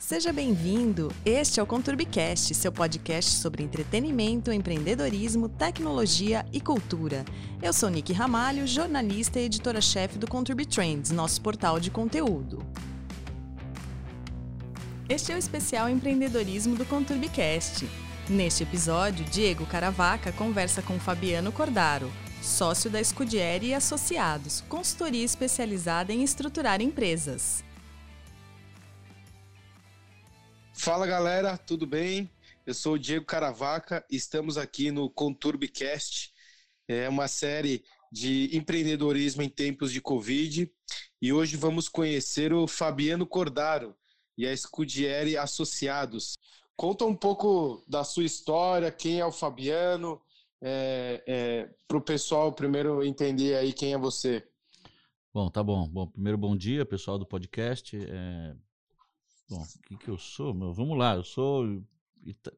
Seja bem-vindo! Este é o Conturbicast, seu podcast sobre entretenimento, empreendedorismo, tecnologia e cultura. Eu sou Nick Ramalho, jornalista e editora-chefe do Conturbi Trends, nosso portal de conteúdo. Este é o especial empreendedorismo do Conturbicast. Neste episódio, Diego Caravaca conversa com Fabiano Cordaro, sócio da Scudieri e Associados, consultoria especializada em estruturar empresas. Fala galera, tudo bem? Eu sou o Diego Caravaca estamos aqui no Conturbicast, é uma série de empreendedorismo em tempos de Covid e hoje vamos conhecer o Fabiano Cordaro e a Scudieri Associados. Conta um pouco da sua história, quem é o Fabiano, é, é, para o pessoal primeiro entender aí quem é você. Bom, tá bom. Bom, primeiro bom dia, pessoal do podcast. É, Bom, o que, que eu sou? Meu, vamos lá, eu sou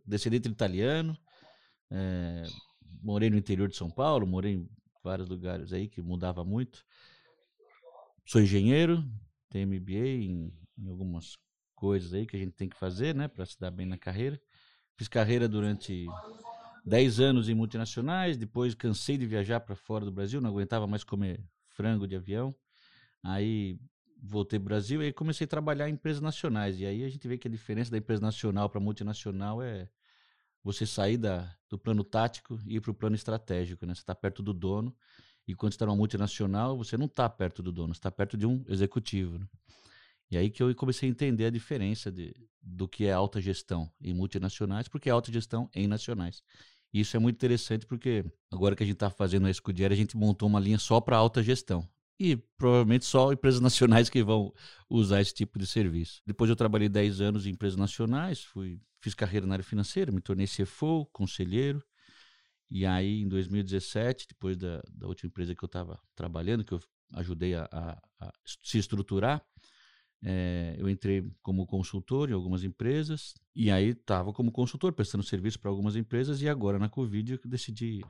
descendente italiano, é, morei no interior de São Paulo, morei em vários lugares aí que mudava muito. Sou engenheiro, tenho MBA em, em algumas coisas aí que a gente tem que fazer, né, para se dar bem na carreira. Fiz carreira durante 10 anos em multinacionais, depois cansei de viajar para fora do Brasil, não aguentava mais comer frango de avião. Aí voltei para o Brasil e comecei a trabalhar em empresas nacionais. E aí a gente vê que a diferença da empresa nacional para multinacional é você sair da, do plano tático e ir para o plano estratégico. Né? Você está perto do dono. E quando está numa multinacional, você não está perto do dono, está perto de um executivo. Né? E aí que eu comecei a entender a diferença de, do que é alta gestão em multinacionais, porque é alta gestão em nacionais. E isso é muito interessante porque agora que a gente está fazendo a Escudiera, a gente montou uma linha só para alta gestão e provavelmente só empresas nacionais que vão usar esse tipo de serviço. Depois eu trabalhei 10 anos em empresas nacionais, fui, fiz carreira na área financeira, me tornei CFO, conselheiro. E aí, em 2017, depois da, da última empresa que eu estava trabalhando, que eu ajudei a, a, a se estruturar, é, eu entrei como consultor em algumas empresas. E aí estava como consultor, prestando serviço para algumas empresas. E agora, na Covid, eu decidi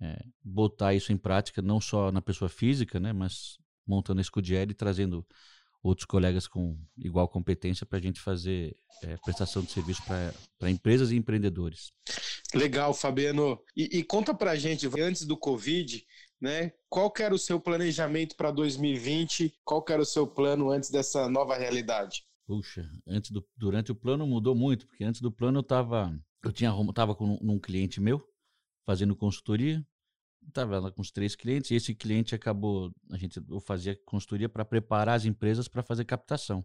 é, botar isso em prática, não só na pessoa física, né, mas montando a Scudieri e trazendo outros colegas com igual competência para a gente fazer é, prestação de serviço para empresas e empreendedores. Legal, Fabiano. E, e conta para a gente, antes do Covid, né, qual era o seu planejamento para 2020? Qual era o seu plano antes dessa nova realidade? Puxa, antes do, durante o plano mudou muito, porque antes do plano eu estava eu tinha tava com um cliente meu fazendo consultoria estava lá com os três clientes e esse cliente acabou, a gente fazia consultoria para preparar as empresas para fazer captação.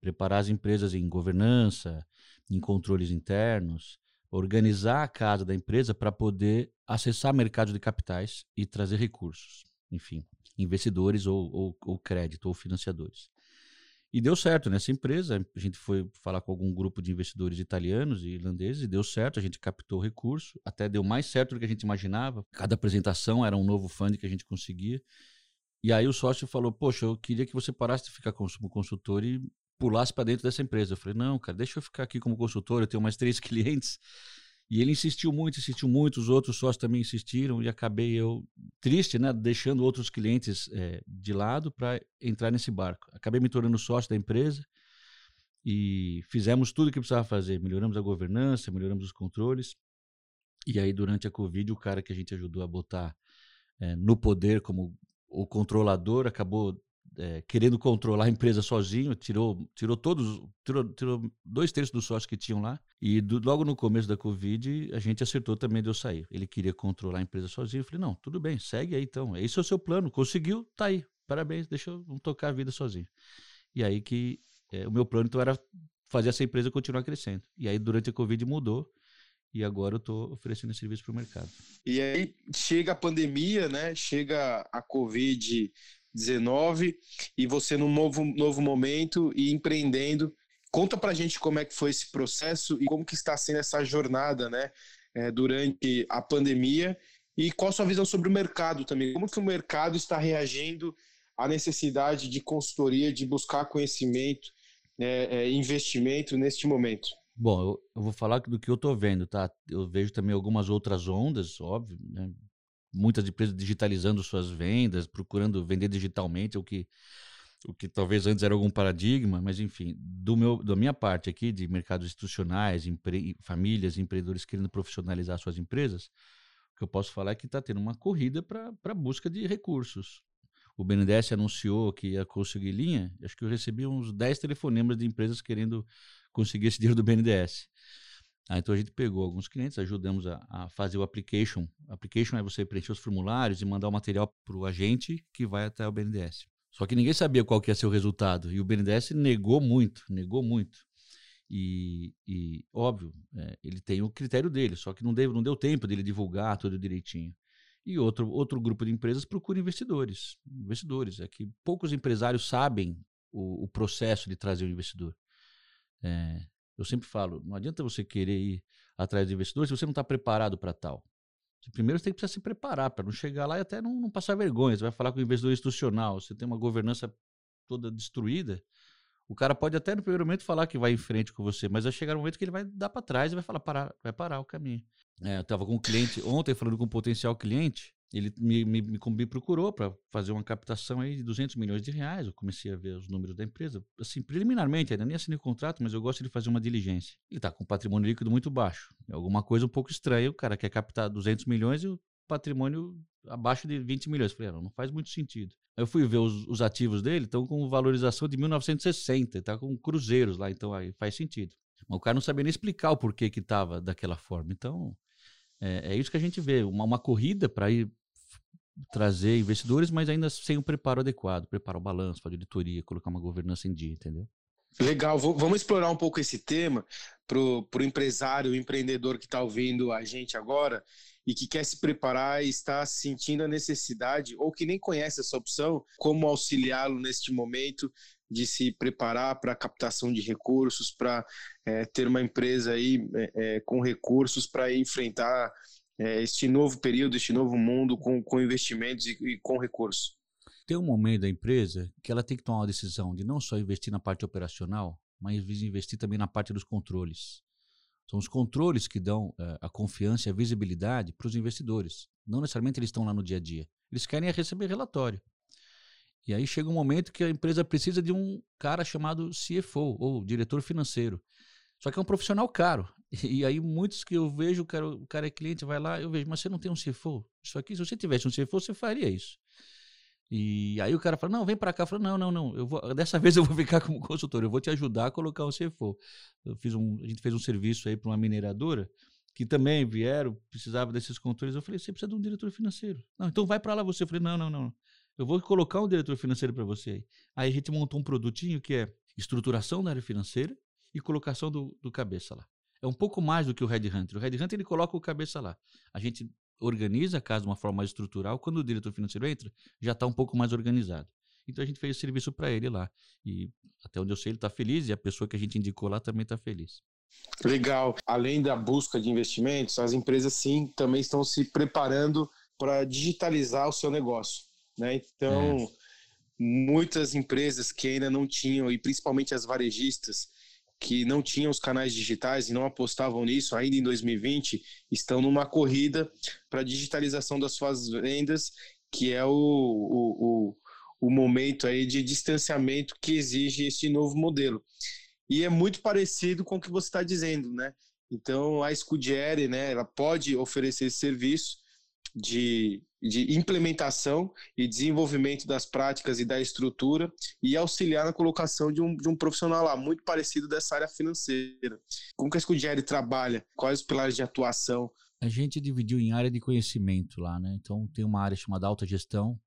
Preparar as empresas em governança, em controles internos, organizar a casa da empresa para poder acessar mercados de capitais e trazer recursos, enfim, investidores ou, ou, ou crédito ou financiadores. E deu certo nessa empresa. A gente foi falar com algum grupo de investidores italianos e irlandeses e deu certo. A gente captou recurso, até deu mais certo do que a gente imaginava. Cada apresentação era um novo fundo que a gente conseguia. E aí o sócio falou: Poxa, eu queria que você parasse de ficar como consultor e pulasse para dentro dessa empresa. Eu falei: Não, cara, deixa eu ficar aqui como consultor. Eu tenho mais três clientes e ele insistiu muito, insistiu muito, os outros sócios também insistiram e acabei eu triste, né, deixando outros clientes é, de lado para entrar nesse barco. Acabei me tornando sócio da empresa e fizemos tudo o que precisava fazer. Melhoramos a governança, melhoramos os controles. E aí, durante a Covid, o cara que a gente ajudou a botar é, no poder como o controlador acabou é, querendo controlar a empresa sozinho, tirou, tirou todos, tirou, tirou dois terços dos sócios que tinham lá. E do, logo no começo da Covid, a gente acertou também de eu sair. Ele queria controlar a empresa sozinho. Eu falei, não, tudo bem, segue aí então. Esse é o seu plano. Conseguiu, tá aí. Parabéns, deixa eu tocar a vida sozinho. E aí que é, o meu plano então era fazer essa empresa continuar crescendo. E aí durante a Covid mudou e agora eu estou oferecendo esse serviço para o mercado. E aí chega a pandemia, né? Chega a Covid 19 e você num novo, novo momento e empreendendo. Conta pra gente como é que foi esse processo e como que está sendo essa jornada, né, é, durante a pandemia e qual a sua visão sobre o mercado também. Como que o mercado está reagindo à necessidade de consultoria, de buscar conhecimento, é, é, investimento neste momento? Bom, eu, eu, vou falar do que eu estou vendo, tá? Eu vejo também algumas outras ondas, óbvio, né? Muitas empresas digitalizando suas vendas, procurando vender digitalmente, o que o que talvez antes era algum paradigma, mas enfim, do meu, da minha parte aqui, de mercados institucionais, empre, famílias, empreendedores querendo profissionalizar suas empresas, o que eu posso falar é que está tendo uma corrida para a busca de recursos. O BNDES anunciou que ia conseguir linha, acho que eu recebi uns 10 telefonemas de empresas querendo conseguir esse dinheiro do BNDES. Ah, então a gente pegou alguns clientes, ajudamos a, a, fazer o application. Application é você preencher os formulários e mandar o material para o agente que vai até o BNDES. Só que ninguém sabia qual que ia ser o resultado. E o BNDES negou muito, negou muito. E, e óbvio, é, ele tem o critério dele, só que não deu, não deu tempo dele divulgar tudo direitinho. E outro, outro grupo de empresas procura investidores. Investidores. É que poucos empresários sabem o, o processo de trazer o investidor. É, eu sempre falo, não adianta você querer ir atrás de investidores se você não está preparado para tal. Primeiro você tem que se preparar para não chegar lá e até não, não, passar vergonha. Você vai falar com o investidor institucional, você tem uma governança toda destruída. O cara pode até no primeiro momento falar que vai em frente com você, mas vai chegar um momento que ele vai dar para trás e vai falar parar, vai parar o caminho. É, eu estava com um cliente ontem falando com um potencial cliente ele me, me, me procurou para fazer uma captação aí de 200 milhões de reais. Eu comecei a ver os números da empresa, assim, preliminarmente, ainda nem assinei o contrato, mas eu gosto de fazer uma diligência. Ele está com um patrimônio líquido muito baixo. É alguma coisa um pouco estranha. O cara quer captar 200 milhões e o patrimônio abaixo de 20 milhões. Falei, não, não faz muito sentido. Eu fui ver os, os ativos dele, estão com valorização de 1960, está com cruzeiros lá, então aí faz sentido. Mas o cara não sabia nem explicar o porquê que estava daquela forma. Então, é, é, isso que a gente vê, uma, uma corrida para ir trazer investidores, mas ainda sem o preparo adequado, preparar o balanço, a auditoria, colocar uma governança em dia, entendeu? Legal, vamos explorar um pouco esse tema para o empresário, o empreendedor que está ouvindo a gente agora e que quer se preparar e está sentindo a necessidade ou que nem conhece essa opção, como auxiliá-lo neste momento de se preparar para a captação de recursos, para é, ter uma empresa aí é, com recursos para enfrentar é, este novo período, este novo mundo com, com investimentos e, e com recursos? Tem um momento da empresa que ela tem que tomar uma decisão de não só investir na parte operacional, mas investir também na parte dos controles. São os controles que dão uh, a confiança e a visibilidade para os investidores. Não necessariamente eles estão lá no dia a dia. Eles querem receber relatório. E aí chega um momento que a empresa precisa de um cara chamado CFO, ou diretor financeiro. Só que é um profissional caro. E aí, muitos que eu vejo, o cara, o cara é cliente, vai lá, eu vejo, mas você não tem um CFO? Isso aqui, se você tivesse um CFO, você faria isso. E aí o cara fala, não, vem para cá. Eu falo, não, não, não, eu vou, dessa vez eu vou ficar como consultor, eu vou te ajudar a colocar um CFO. Eu fiz um, a gente fez um serviço aí para uma mineradora, que também vieram, precisava desses controles. Eu falei, você precisa de um diretor financeiro. Não, então vai para lá você. Eu falei, não, não, não. Eu vou colocar um diretor financeiro para você aí. A gente montou um produtinho que é estruturação da área financeira e colocação do, do cabeça lá é um pouco mais do que o Red Hunter. O Red Hunter ele coloca o cabeça lá. A gente organiza a casa de uma forma mais estrutural. Quando o diretor financeiro entra, já está um pouco mais organizado. Então a gente fez esse serviço para ele lá. E até onde eu sei, ele está feliz e a pessoa que a gente indicou lá também está feliz. Legal. Além da busca de investimentos, as empresas sim também estão se preparando para digitalizar o seu negócio. Né? Então, é. muitas empresas que ainda não tinham, e principalmente as varejistas, que não tinham os canais digitais e não apostavam nisso ainda em 2020 estão numa corrida para a digitalização das suas vendas, que é o, o, o, o momento aí de distanciamento que exige esse novo modelo. E é muito parecido com o que você está dizendo, né? Então a Scudiere, né, ela pode oferecer esse serviço de de implementação e desenvolvimento das práticas e da estrutura e auxiliar na colocação de um, de um profissional lá, muito parecido dessa área financeira. Como que a Scudieri trabalha? Quais os pilares de atuação? A gente dividiu em área de conhecimento lá, né? Então tem uma área chamada autogestão.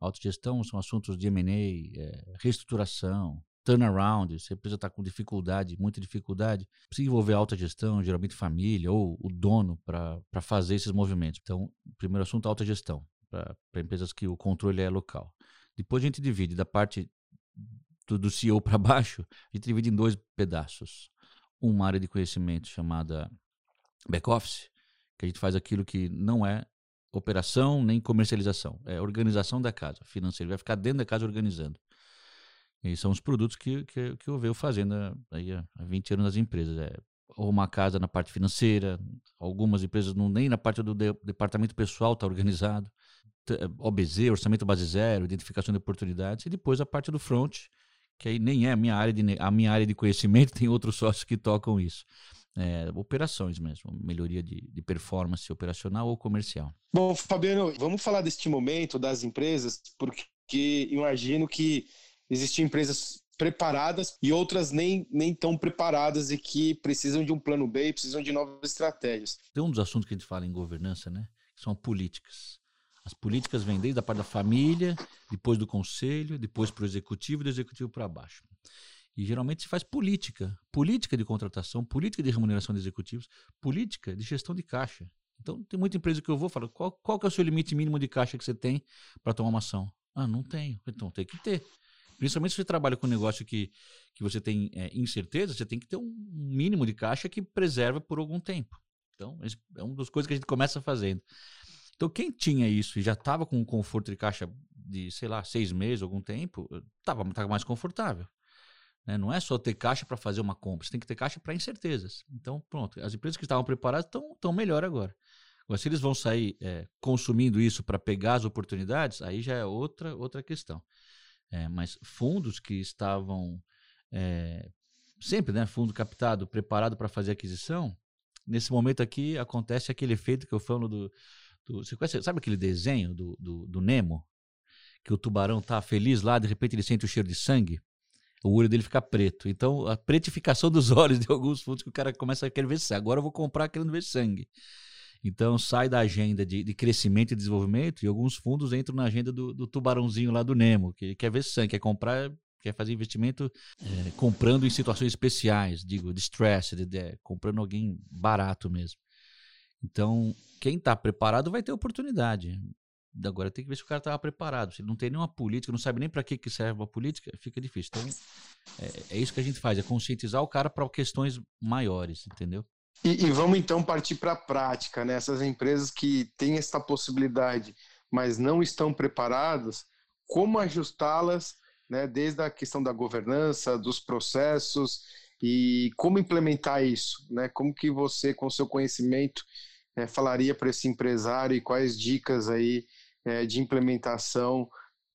Autogestão são assuntos de M&A, é, reestruturação, turnaround, se a empresa está com dificuldade, muita dificuldade, precisa envolver alta gestão, geralmente família ou o dono para fazer esses movimentos. Então, o primeiro assunto é alta gestão, para empresas que o controle é local. Depois a gente divide da parte do, do CEO para baixo, a gente divide em dois pedaços. Uma área de conhecimento chamada back-office, que a gente faz aquilo que não é operação nem comercialização, é organização da casa financeira, vai ficar dentro da casa organizando. E são os produtos que, que, que eu venho fazendo aí há 20 anos nas empresas. É uma casa na parte financeira, algumas empresas não, nem na parte do de, departamento pessoal está organizado. OBZ, orçamento base zero, identificação de oportunidades, e depois a parte do front, que aí nem é a minha área de, a minha área de conhecimento, tem outros sócios que tocam isso. É, operações mesmo, melhoria de, de, performance operacional ou comercial. Bom, Fabiano, vamos falar deste momento das empresas, porque imagino que existem empresas preparadas e outras nem, nem tão preparadas e que precisam de um plano B, precisam de novas estratégias. Tem um dos assuntos que a gente fala em governança, né? Que são políticas. As políticas vêm desde a parte da família, depois do conselho, depois para o executivo e do executivo para baixo. E geralmente se faz política, política de contratação, política de remuneração de executivos, política de gestão de caixa. Então tem muita empresa que eu vou falar, qual, qual que é o seu limite mínimo de caixa que você tem para tomar uma ação? Ah, não tenho. Então tem que ter. Principalmente se você trabalha com um negócio que, que você tem é, incerteza, você tem que ter um mínimo de caixa que preserva por algum tempo. Então, é uma das coisas que a gente começa fazendo. Então, quem tinha isso e já estava com um conforto de caixa de, sei lá, seis meses, algum tempo, estava tava mais confortável. Né? Não é só ter caixa para fazer uma compra, você tem que ter caixa para incertezas. Então, pronto, as empresas que estavam preparadas estão melhor agora. Agora, se eles vão sair é, consumindo isso para pegar as oportunidades, aí já é outra, outra questão. É, mas fundos que estavam é, sempre, né, fundo captado, preparado para fazer aquisição, nesse momento aqui acontece aquele efeito que eu falo do, do você conhece, sabe aquele desenho do, do, do Nemo? Que o tubarão tá feliz lá, de repente ele sente o cheiro de sangue, o olho dele fica preto. Então, a pretificação dos olhos de alguns fundos que o cara começa a querer ver sangue. Agora eu vou comprar querendo ver sangue. Então, sai da agenda de, de crescimento e desenvolvimento e alguns fundos entram na agenda do, do tubarãozinho lá do Nemo, que quer ver sangue, quer comprar quer fazer investimento é, comprando em situações especiais, digo, distressed, de, comprando alguém barato mesmo. Então, quem está preparado vai ter oportunidade. Agora tem que ver se o cara estava preparado. Se ele não tem nenhuma política, não sabe nem para que, que serve a política, fica difícil. Então, é, é isso que a gente faz, é conscientizar o cara para questões maiores, entendeu? E, e vamos então partir para a prática, né? Essas empresas que têm essa possibilidade, mas não estão preparadas, como ajustá-las, né? Desde a questão da governança, dos processos e como implementar isso, né? Como que você, com seu conhecimento, é, falaria para esse empresário e quais dicas aí é, de implementação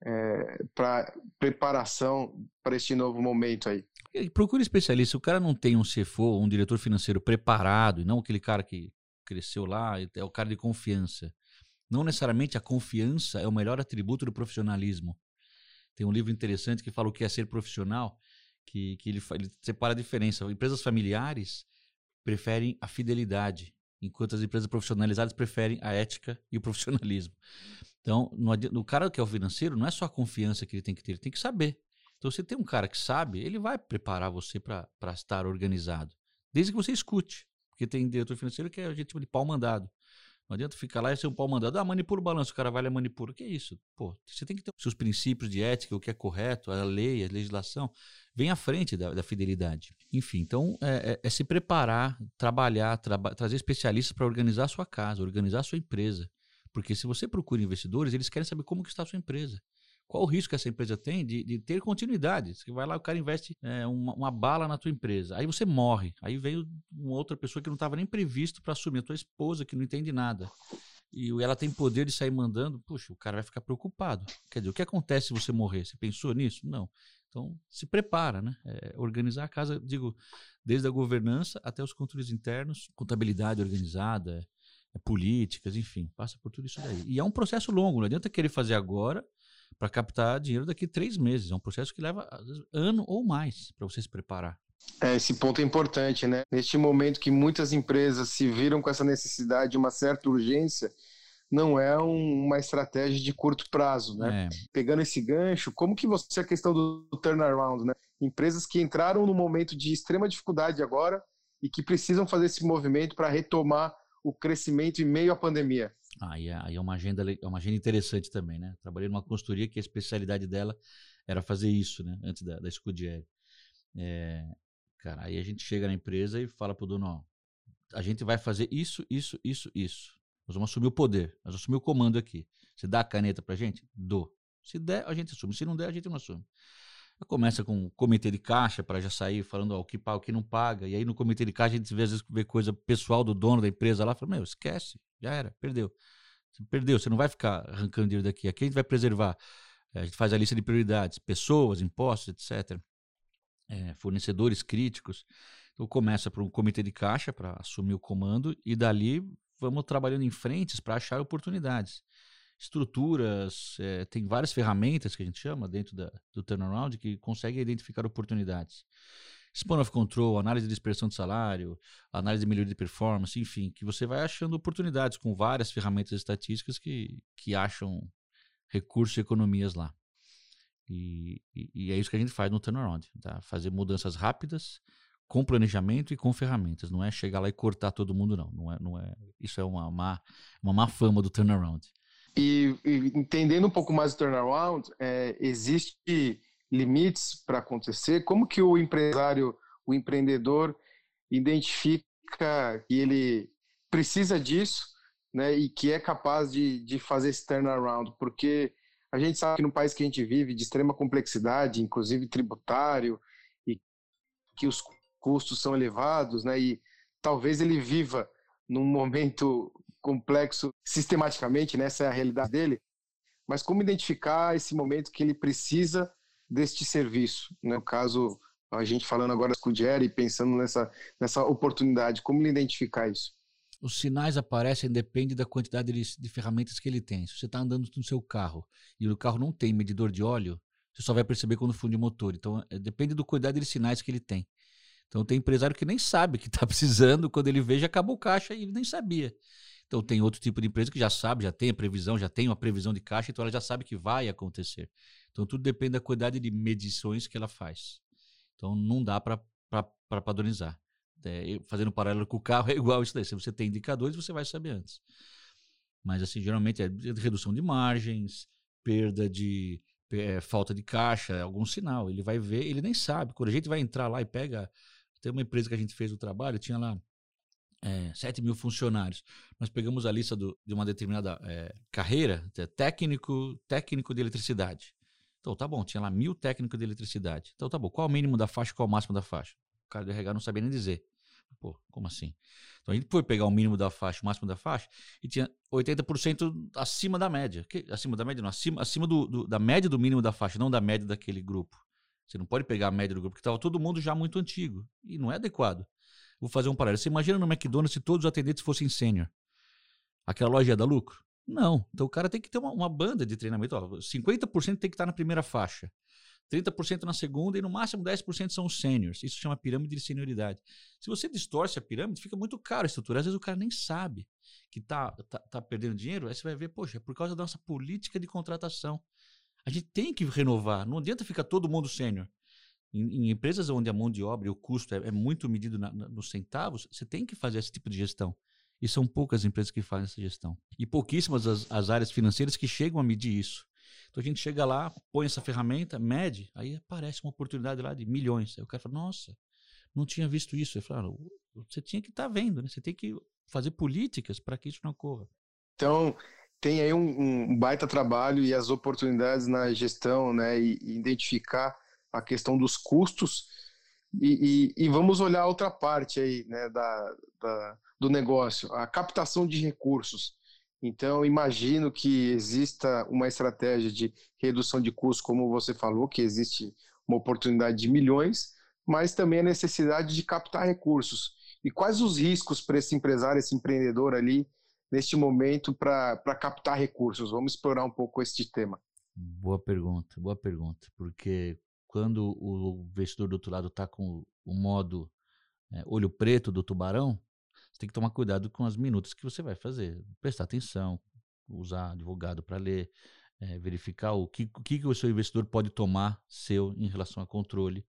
é, para preparação para este novo momento aí? Procure especialista. O cara não tem um CFO, um diretor financeiro preparado, e não aquele cara que cresceu lá, é o cara de confiança. Não necessariamente a confiança é o melhor atributo do profissionalismo. Tem um livro interessante que fala o que é ser profissional, que, que ele, ele separa a diferença. Empresas familiares preferem a fidelidade enquanto as empresas profissionalizadas preferem a ética e o profissionalismo. Então, no cara que é o financeiro, não é só a confiança que ele tem que ter, ele tem que saber. Então, se tem um cara que sabe, ele vai preparar você para estar organizado, desde que você escute. Porque tem diretor financeiro que é a gente chama de pau mandado. Não adianta ficar lá e ser um pau mandado. Ah, manipula o balanço, o cara vai lá e manipula. O que é isso? Pô, você tem que ter os seus princípios de ética, o que é correto, a lei, a legislação, vem à frente da, da fidelidade. Enfim, então é, é, é se preparar, trabalhar, traba trazer especialistas para organizar a sua casa, organizar a sua empresa. Porque se você procura investidores, eles querem saber como que está a sua empresa. Qual o risco que essa empresa tem de, de ter continuidade? Você vai lá, o cara investe é, uma, uma, bala na tua empresa, aí você morre. Aí veio uma outra pessoa que não estava nem previsto para assumir, a tua esposa que não entende nada. E ela tem poder de sair mandando, puxa, o cara vai ficar preocupado. Quer dizer, o que acontece se você morrer? Você pensou nisso? Não. Então, se prepara, né? É, organizar a casa, digo, desde a governança até os controles internos, contabilidade organizada, políticas, enfim, passa por tudo isso daí. E é um processo longo, não adianta querer fazer agora para captar dinheiro daqui a três meses. É um processo que leva vezes, ano ou mais para você se preparar. É, esse ponto é importante, né? Neste momento que muitas empresas se viram com essa necessidade de uma certa urgência, não é um, uma estratégia de curto prazo, né? É. Pegando esse gancho, como que você a questão do, do turnaround, né? Empresas que entraram no momento de extrema dificuldade agora e que precisam fazer esse movimento para retomar o crescimento em meio à pandemia. Aí, aí é uma agenda é uma agenda interessante também, né? Trabalhei numa consultoria que a especialidade dela era fazer isso, né? Antes da, da Scudieri. É, cara, aí a gente chega na empresa e fala pro dono, ó, a gente vai fazer isso, isso, isso, isso. Nós vamos assumir o poder, nós vamos assumir o comando aqui. Você dá a caneta pra gente? Dou. Se der, a gente assume. Se não der, a gente não assume. Começa com o comitê de caixa para já sair falando ó, o que paga, o que não paga. E aí no comitê de caixa a gente vê, às vezes vê coisa pessoal do dono da empresa lá, fala, meu, esquece, já era, perdeu. Você perdeu, você não vai ficar arrancando dinheiro daqui. Aqui a gente vai preservar. É, a gente faz a lista de prioridades, pessoas, impostos, etc. É, fornecedores críticos. Então começa por um comitê de caixa para assumir o comando e dali vamos trabalhando em frentes para achar oportunidades. Estruturas, é, tem várias ferramentas que a gente chama dentro da, do turnaround que conseguem identificar oportunidades. Span of Control, análise de dispersão de salário, análise de melhoria de performance, enfim, que você vai achando oportunidades com várias ferramentas estatísticas que, que acham recursos e economias lá. E, e, e, é isso que a gente faz no turnaround, tá? fazer mudanças rápidas, com planejamento e com ferramentas. Não é chegar lá e cortar todo mundo, não. não, é, não é, isso é uma má, uma má fama do turnaround. E, entendendo um pouco mais do turnaround, é, existe limites para acontecer? Como que o empresário, o empreendedor, identifica que ele precisa disso né, e que é capaz de, de fazer esse turnaround? Porque a gente sabe que no país que a gente vive, de extrema complexidade, inclusive tributário, e que os custos são elevados, né, e talvez ele viva num momento complexo sistematicamente, né, essa é a realidade dele, mas como identificar esse momento que ele precisa deste serviço. Né? No caso, a gente falando agora com o Jerry, pensando nessa, nessa oportunidade, como ele identificar isso? Os sinais aparecem depende da quantidade de, de ferramentas que ele tem. Se você está andando no seu carro e o carro não tem medidor de óleo, você só vai perceber quando funde o motor. Então, é, depende do quantidade de sinais que ele tem. Então, tem empresário que nem sabe que está precisando, quando ele vê, já acabou o caixa e ele nem sabia. Então, tem outro tipo de empresa que já sabe, já tem a previsão, já tem uma previsão de caixa, então ela já sabe que vai acontecer. Então tudo depende da quantidade de medições que ela faz. Então não dá para padronizar. É, fazendo um paralelo com o carro é igual isso daí. Se você tem indicadores, você vai saber antes. Mas assim, geralmente é redução de margens, perda de é, falta de caixa, algum sinal. Ele vai ver, ele nem sabe. Quando a gente vai entrar lá e pega. Tem uma empresa que a gente fez o trabalho, tinha lá é, 7 mil funcionários. Nós pegamos a lista do, de uma determinada é, carreira, é técnico, técnico de eletricidade. Então, tá bom, tinha lá mil técnicos de eletricidade. Então, tá bom, qual o mínimo da faixa qual o máximo da faixa? O cara do RH não sabia nem dizer. Pô, como assim? Então, a gente foi pegar o mínimo da faixa, o máximo da faixa, e tinha 80% acima da média. Que, acima da média, não, acima, acima do, do, da média do mínimo da faixa, não da média daquele grupo. Você não pode pegar a média do grupo, porque estava todo mundo já muito antigo. E não é adequado. Vou fazer um paralelo. Você imagina no McDonald's se todos os atendentes fossem sênior. Aquela loja ia dar lucro? Não. Então o cara tem que ter uma, uma banda de treinamento. Ó, 50% tem que estar na primeira faixa. 30% na segunda e no máximo 10% são os sêniores. Isso chama pirâmide de senioridade. Se você distorce a pirâmide, fica muito caro a estrutura. Às vezes o cara nem sabe que está tá, tá perdendo dinheiro. Aí você vai ver, poxa, é por causa da nossa política de contratação. A gente tem que renovar. Não adianta ficar todo mundo sênior. Em, em, empresas onde a mão de obra e o custo é, é muito medido na, na, nos centavos, você tem que fazer esse tipo de gestão. E são poucas empresas que fazem essa gestão. E pouquíssimas as, as áreas financeiras que chegam a medir isso. Então a gente chega lá, põe essa ferramenta, mede, aí aparece uma oportunidade lá de milhões. Aí o cara fala, nossa, não tinha visto isso. Eu falo, ah, você tinha que estar tá vendo, né? Você tem que fazer políticas para que isso não ocorra. Então, tem aí um, um, baita trabalho e as oportunidades na gestão, né? E, e identificar a questão dos custos. E, e, e, vamos olhar outra parte aí, né? Da, da do negócio, a captação de recursos. Então, imagino que exista uma estratégia de redução de custos, como você falou, que existe uma oportunidade de milhões, mas também a necessidade de captar recursos. E quais os riscos para esse empresário, esse empreendedor ali, neste momento, para captar recursos? Vamos explorar um pouco este tema. Boa pergunta, boa pergunta, porque quando o investidor do outro lado está com o modo é, olho preto do tubarão, você tem que tomar cuidado com as minutas que você vai fazer. Prestar atenção, usar advogado para ler, é, verificar o que, o que o seu investidor pode tomar seu em relação a controle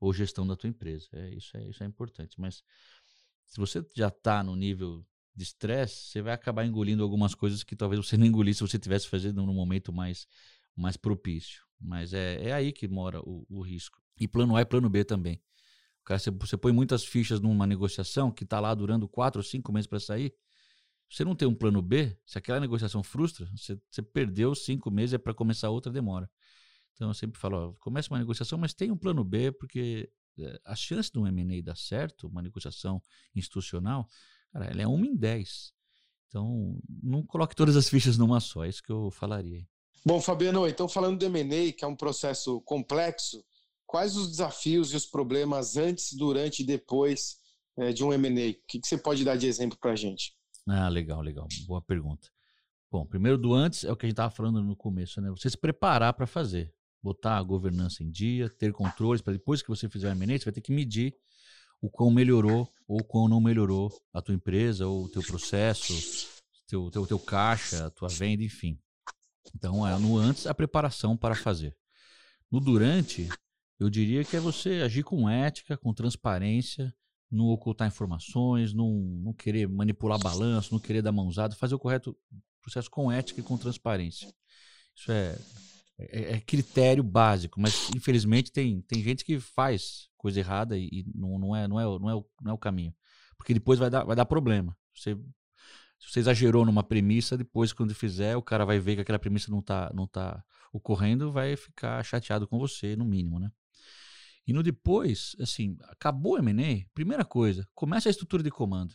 ou gestão da tua empresa. É, isso, é, isso é importante. Mas se você já está no nível de estresse, você vai acabar engolindo algumas coisas que talvez você não engolisse se você estivesse fazendo num momento mais, mais propício. Mas é, é aí que mora o, o risco. E plano A e plano B também. Cara, você, você põe muitas fichas numa negociação que está lá durando quatro ou cinco meses para sair. Você não tem um plano B, se aquela negociação frustra, você, você perdeu cinco meses, é para começar outra, demora. Então eu sempre falo, começa uma negociação, mas tem um plano B, porque é, a chance de um M&A dar certo, uma negociação institucional, cara, ela é uma em dez. Então, não coloque todas as fichas numa só, é isso que eu falaria. Bom, Fabiano, então falando do M&A, que é um processo complexo, quais os desafios e os problemas antes, durante e depois é, de um M&A? O que, que você pode dar de exemplo para a gente? Ah, legal, legal. Boa pergunta. Bom, primeiro do antes é o que a gente estava falando no começo, né? Você se preparar para fazer, botar a governança em dia, ter controles, para depois que você fizer o M&A, você vai ter que medir o quão melhorou ou quão não melhorou a tua empresa ou o teu processo, teu, teu, teu caixa, a tua venda, enfim. Então, é no antes a preparação para fazer. No durante, eu diria que é você agir com ética, com transparência, não ocultar informações, não, não querer manipular balanço, não querer dar mãozada, fazer o correto processo com ética e com transparência. Isso é, é, é, critério básico, mas infelizmente tem, tem gente que faz coisa errada e, e não, não, é, não, é, não, é o, não é o caminho. Porque depois vai dar, vai dar problema. Você, se você exagerou numa premissa, depois, quando fizer, o cara vai ver que aquela premissa não está não tá ocorrendo, vai ficar chateado com você, no mínimo, né? E no depois, assim, acabou o M&A, primeira coisa, começa a estrutura de comando.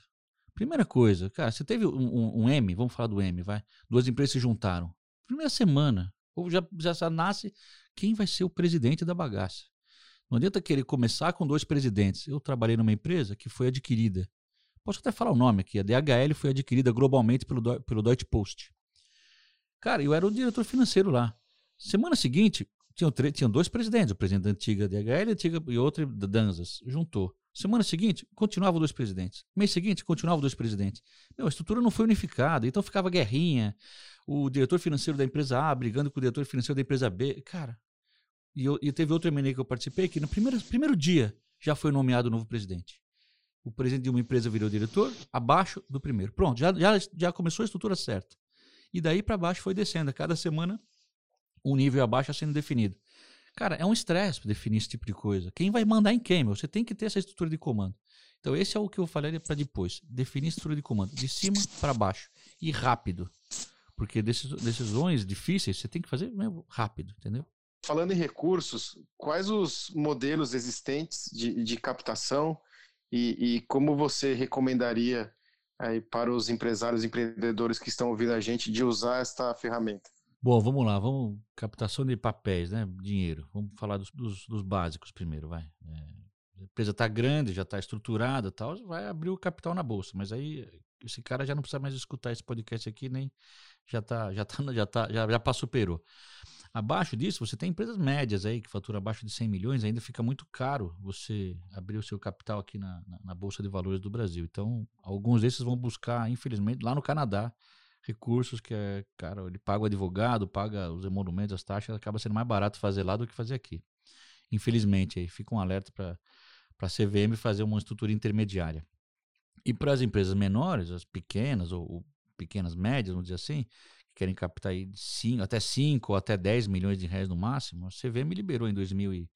Primeira coisa, cara, você teve um, um, um, M, vamos falar do M, vai. Duas empresas se juntaram. Primeira semana, ou já, já nasce quem vai ser o presidente da bagaça. Não adianta querer começar com dois presidentes. Eu trabalhei numa empresa que foi adquirida. Posso até falar o nome aqui. A DHL foi adquirida globalmente pelo, pelo Deutsche Post. Cara, eu era o diretor financeiro lá. Semana seguinte, tinham, tinham dois presidentes, o presidente da antiga DHL antiga, e outro da Danzas. Juntou. Semana seguinte, continuavam dois presidentes. Mês seguinte, continuavam dois presidentes. Meu, a estrutura não foi unificada, então ficava guerrinha. O diretor financeiro da empresa A brigando com o diretor financeiro da empresa B. Cara, e, eu, e teve outro MNE que eu participei que no primeiro, primeiro dia já foi nomeado o novo presidente. O presidente de uma empresa virou diretor abaixo do primeiro. Pronto, já, já, já começou a estrutura certa. E daí para baixo foi descendo. A cada semana um nível abaixo sendo definido. Cara, é um estresse definir esse tipo de coisa. Quem vai mandar em quem, meu? Você tem que ter essa estrutura de comando. Então, esse é o que eu falei para depois. Definir estrutura de comando. De cima para baixo. E rápido. Porque decisões difíceis você tem que fazer rápido, entendeu? Falando em recursos, quais os modelos existentes de, de captação e, e, como você recomendaria aí para os empresários e empreendedores que estão ouvindo a gente de usar esta ferramenta? Bom, vamos lá, vamos. Captação de papéis, né? Dinheiro. Vamos falar dos, dos, dos básicos primeiro, vai. É, a empresa está grande, já está estruturada tal, vai abrir o capital na bolsa. Mas aí esse cara já não precisa mais escutar esse podcast aqui, nem já tá, já tá, já tá, já, já passou superou. Abaixo disso, você tem empresas médias aí que faturam abaixo de 100 milhões, ainda fica muito caro você abrir o seu capital aqui na, na, na Bolsa de Valores do Brasil. Então, alguns desses vão buscar, infelizmente, lá no Canadá, recursos que é, cara, ele paga o advogado, paga os emolumentos, as taxas, acaba sendo mais barato fazer lá do que fazer aqui. Infelizmente, aí fica um alerta para a CVM fazer uma estrutura intermediária. E para as empresas menores, as pequenas ou, ou, pequenas médias, vamos dizer assim, que querem captar aí cinco, até 5 ou até 10 milhões de reais no máximo, a CVM liberou em 2000 e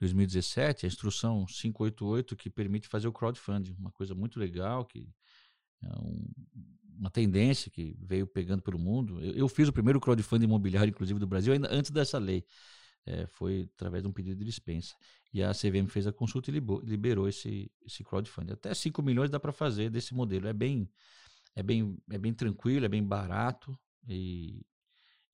2017 a instrução 588 que permite fazer o crowdfunding, uma coisa muito legal que é um, uma tendência que veio pegando pelo mundo. Eu, eu, fiz o primeiro crowdfunding imobiliário, inclusive, do Brasil, ainda antes dessa lei. É, foi através de um pedido de dispensa. E a CVM fez a consulta e liberou esse, esse crowdfunding. Até 5 milhões dá para fazer desse modelo. É bem, é, bem, é bem tranquilo, é bem barato e,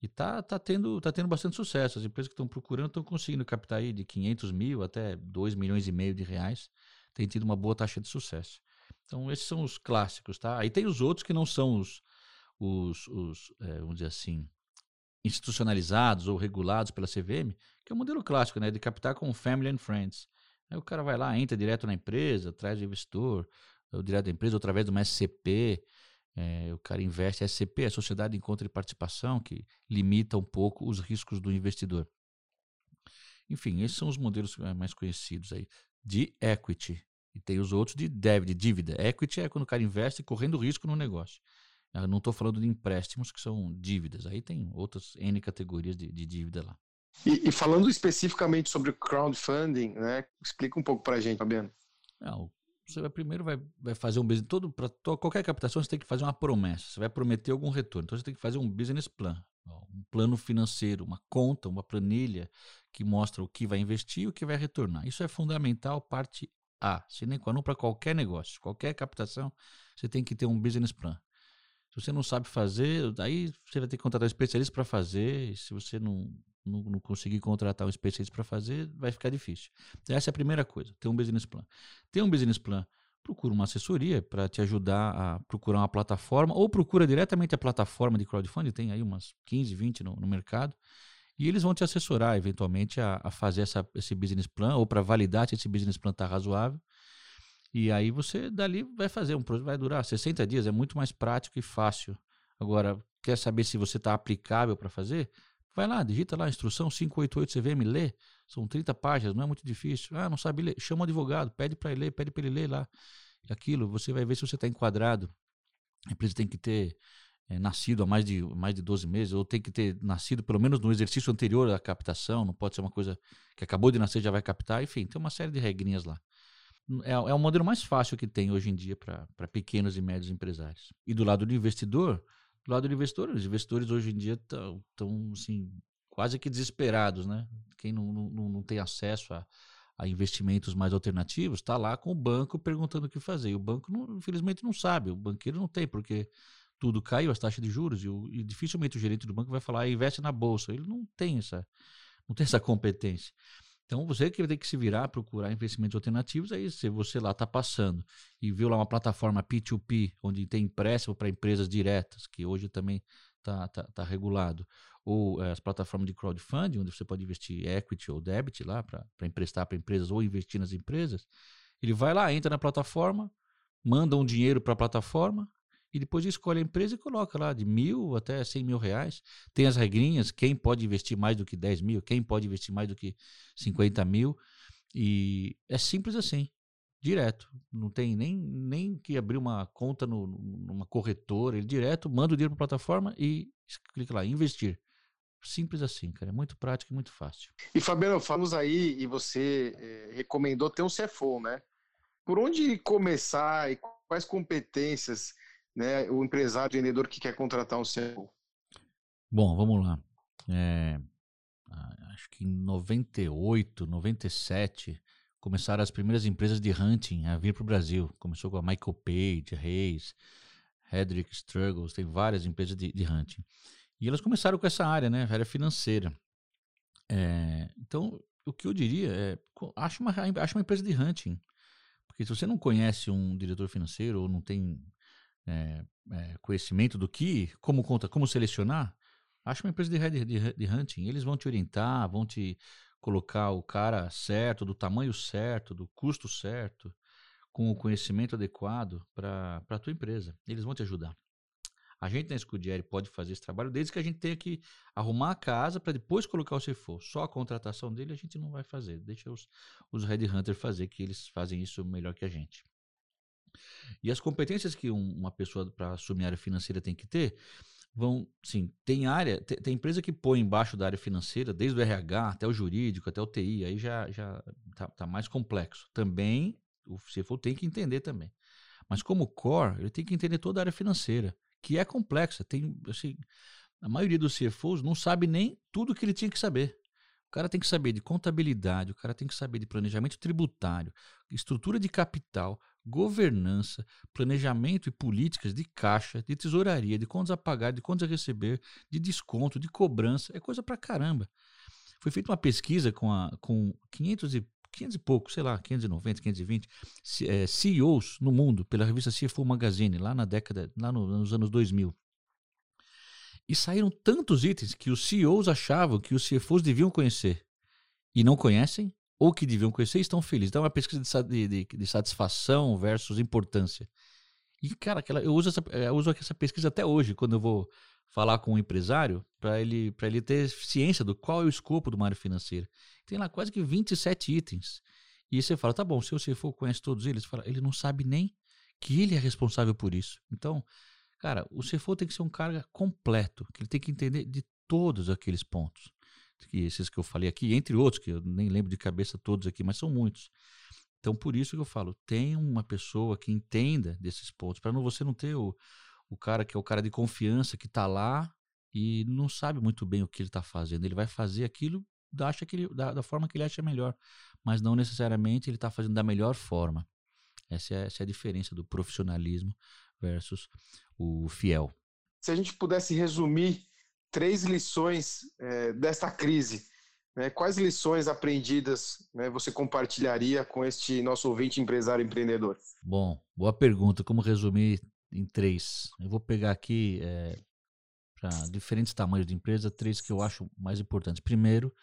e tá, tá, tendo, tá tendo bastante sucesso. As empresas que estão procurando estão conseguindo captar aí de 500 mil até 2 milhões e meio de reais. Tem tido uma boa taxa de sucesso. Então, esses são os clássicos, tá? Aí tem os outros que não são os, os, os é, vamos dizer assim, institucionalizados ou regulados pela CVM, que é o modelo clássico, né? De captar com Family and Friends. Aí o cara vai lá, entra direto na empresa, traz o investidor, ou direto da empresa, ou através de uma SCP. É, o cara investe. A SCP a Sociedade de Encontro de Participação, que limita um pouco os riscos do investidor. Enfim, esses são os modelos é, mais conhecidos aí. De equity, e tem os outros de débito, de dívida. Equity é quando o cara investe correndo risco no negócio. Eu não estou falando de empréstimos que são dívidas. Aí tem outras N categorias de, de dívida lá. E, e, falando especificamente sobre crowdfunding, né? Explica um pouco para a gente, Fabiano. Não, você vai primeiro vai, vai fazer um business todo para qualquer captação você tem que fazer uma promessa. Você vai prometer algum retorno. Então você tem que fazer um business plan, um plano financeiro, uma conta, uma planilha que mostra o que vai investir e o que vai retornar. Isso é fundamental, parte a, sine qua non para qualquer negócio, qualquer captação, você tem que ter um business plan. Se você não sabe fazer, aí você vai ter que contratar um especialista para fazer. Se você não, não, não, conseguir contratar um especialista para fazer, vai ficar difícil. Essa é a primeira coisa, ter um business plan. Ter um business plan, procura uma assessoria para te ajudar a procurar uma plataforma, ou procura diretamente a plataforma de crowdfunding, tem aí umas 15, 20 no, no mercado, e eles vão te assessorar eventualmente a, a fazer essa, esse business plan, ou para validar se esse business plan está razoável. E aí você dali vai fazer um projeto, vai durar 60 dias, é muito mais prático e fácil. Agora, quer saber se você está aplicável para fazer? Vai lá, digita lá a instrução 588 CVM, lê. São 30 páginas, não é muito difícil. Ah, não sabe ler? Chama o advogado, pede para ele ler, pede para ele ler lá. Aquilo, você vai ver se você está enquadrado. A empresa tem que ter é, nascido há mais de, mais de 12 meses, ou tem que ter nascido pelo menos no exercício anterior à captação, não pode ser uma coisa que acabou de nascer já vai captar, enfim, tem uma série de regrinhas lá. É, é o modelo mais fácil que tem hoje em dia para pequenos e médios empresários. E do lado do investidor, do lado do investidor, os investidores hoje em dia estão assim, quase que desesperados, né? Quem não, não, não tem acesso a, a investimentos mais alternativos está lá com o banco perguntando o que fazer. E o banco, não, infelizmente, não sabe. O banqueiro não tem, porque tudo caiu, as taxas de juros, e, o, e dificilmente o gerente do banco vai falar, ah, investe na bolsa. Ele não tem essa, não tem essa competência. Então você que vai ter que se virar, procurar investimentos alternativos, aí se você lá está passando. E viu lá uma plataforma P2P, onde tem empréstimo para empresas diretas, que hoje também está tá, tá regulado, ou é, as plataformas de crowdfunding, onde você pode investir equity ou debit lá para emprestar para empresas ou investir nas empresas, ele vai lá, entra na plataforma, manda um dinheiro para a plataforma, e depois escolhe a empresa e coloca lá de mil até cem mil reais. Tem as regrinhas, quem pode investir mais do que 10 mil, quem pode investir mais do que 50 mil. E é simples assim, direto. Não tem nem, nem que abrir uma conta no, numa corretora, ele direto manda o dinheiro para a plataforma e clica lá, investir. Simples assim, cara. É muito prático e muito fácil. E Fabiano, falamos aí e você eh, recomendou ter um CFO, né? Por onde começar e quais competências né, o empresário, o vendedor que quer contratar um CFO? Bom, vamos lá. É, acho que em 98, 97, começaram as primeiras empresas de hunting a vir para o Brasil. Começou com a Michael Page, Reis, Hedrick Struggles, tem várias empresas de, de hunting. E elas começaram com essa área, né, área financeira. É, então, o que eu diria é, acha uma, acha uma empresa de hunting. Porque se você não conhece um diretor financeiro ou não tem é, é, conhecimento do que, como conta, como selecionar, acha uma empresa de, de, de hunting. Eles vão te orientar, vão te colocar o cara certo, do tamanho certo, do custo certo, com o conhecimento adequado para a tua empresa. Eles vão te ajudar. A gente na Scudieri pode fazer esse trabalho desde que a gente tenha que arrumar a casa para depois colocar o CFO. Só a contratação dele a gente não vai fazer. Deixa os, os Headhunters fazer, que eles fazem isso melhor que a gente. E as competências que um, uma pessoa para assumir a área financeira tem que ter vão, sim, tem área, tem, tem, empresa que põe embaixo da área financeira, desde o RH até o jurídico, até o TI, aí já já tá, tá mais complexo. Também o CFO tem que entender também. Mas como core, ele tem que entender toda a área financeira, que é complexa. Tem, assim, a maioria dos CFOs não sabe nem tudo que ele tinha que saber. O cara tem que saber de contabilidade, o cara tem que saber de planejamento tributário, estrutura de capital, governança, planejamento e políticas de caixa, de tesouraria, de contas a pagar, de contas a receber, de desconto, de cobrança, é coisa pra caramba. Foi feita uma pesquisa com, a, com 500 e 500 e pouco, sei lá, 590, 520 é, CEOs no mundo pela revista CFO Magazine, lá na década, lá no, nos anos 2000. E saíram tantos itens que os CEOs achavam que os CFOs deviam conhecer e não conhecem, ou que deviam conhecer estão felizes. Então é uma pesquisa de, de, de satisfação versus importância. E, cara, aquela, eu, uso essa, eu uso essa pesquisa até hoje, quando eu vou falar com um empresário, para ele, ele ter ciência do qual é o escopo do área financeira. Tem lá quase que 27 itens. E você fala, tá bom, se você for conhece todos eles, fala, ele não sabe nem que ele é responsável por isso. Então, cara, o CFO tem que ser um cara completo, que ele tem que entender de todos aqueles pontos que esses que eu falei aqui, entre outros, que eu nem lembro de cabeça todos aqui, mas são muitos. Então, por isso que eu falo, tem uma pessoa que entenda desses pontos, para você não ter o, o cara que é o cara de confiança que está lá e não sabe muito bem o que ele está fazendo. Ele vai fazer aquilo acha que ele, da, da, forma que ele acha melhor, mas não necessariamente ele está fazendo da melhor forma. Essa é, essa é a diferença do profissionalismo versus o fiel. se a gente pudesse resumir três lições é, desta crise, né, quais lições aprendidas né, você compartilharia com este nosso ouvinte empresário empreendedor? Bom, boa pergunta. Como resumir em três? Eu vou pegar aqui é, para diferentes tamanhos de empresa, três que eu acho mais importantes. Primeiro,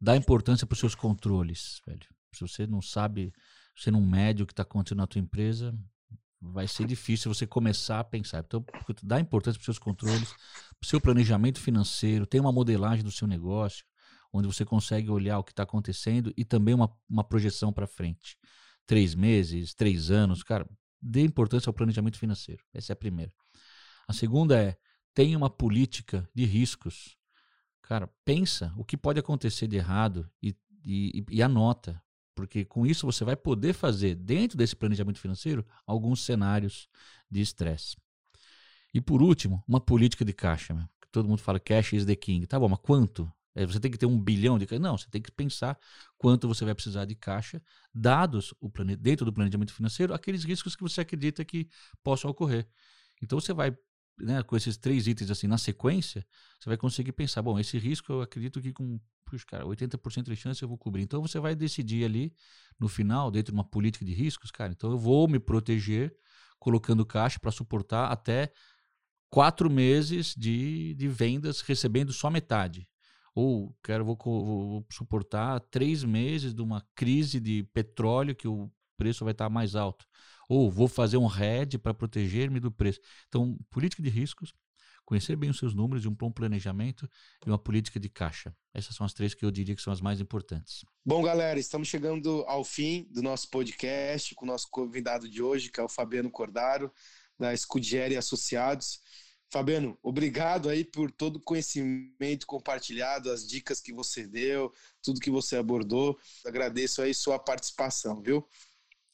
dá importância para os seus controles, velho. Se você não sabe, você não mede o que está acontecendo na tua empresa, vai ser difícil você começar a pensar. Então, dá importância para os seus controles, para o seu planejamento financeiro, tem uma modelagem do seu negócio, onde você consegue olhar o que está acontecendo e também uma, uma projeção para frente. Três meses, três anos, cara, dê importância ao planejamento financeiro. Essa é a primeira. A segunda é, tenha uma política de riscos. Cara, pensa o que pode acontecer de errado e, e, e anota. Porque com isso você vai poder fazer, dentro desse planejamento financeiro, alguns cenários de estresse. E por último, uma política de caixa. Todo mundo fala cash is the king. Tá bom, mas quanto? É, você tem que ter um bilhão de caixa. Não, você tem que pensar quanto você vai precisar de caixa, dados o plane... dentro do planejamento financeiro, aqueles riscos que você acredita que possam ocorrer. Então você vai, né, com esses três itens assim na sequência, você vai conseguir pensar, bom, esse risco eu acredito que com puxa, cara, 80% de chance eu vou cobrir. Então você vai decidir ali no final, dentro de uma política de riscos, cara, então eu vou me proteger colocando caixa para suportar até quatro meses de, de vendas recebendo só metade ou quero vou, vou, suportar três meses de uma crise de petróleo que o preço vai estar mais alto, ou vou fazer um hedge para proteger-me do preço. Então, política de riscos, conhecer bem os seus números e um bom planejamento e uma política de caixa. Essas são as três que eu diria que são as mais importantes. Bom, galera, estamos chegando ao fim do nosso podcast com o nosso convidado de hoje, que é o Fabiano Cordaro, da Scudieri Associados. Fabiano, obrigado aí por todo o conhecimento compartilhado, as dicas que você deu, tudo que você abordou. Agradeço aí sua participação, viu?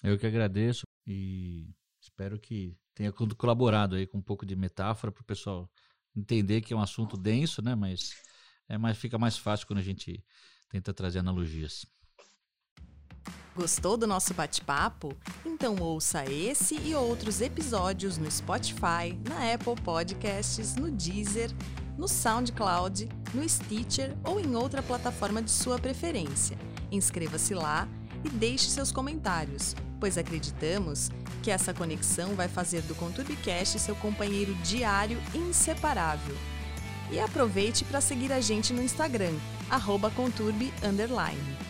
Eu que agradeço e espero que tenha colaborado aí com um pouco de metáfora para o pessoal entender que é um assunto denso, né? Mas é mais, fica mais fácil quando a gente tenta trazer analogias. Gostou do nosso bate-papo? Então ouça esse e outros episódios no Spotify, na Apple Podcasts, no Deezer, no SoundCloud, no Stitcher ou em outra plataforma de sua preferência. Inscreva-se lá e deixe seus comentários, pois acreditamos que essa conexão vai fazer do ConturbiCast seu companheiro diário inseparável. E aproveite para seguir a gente no Instagram, arroba conturbi__.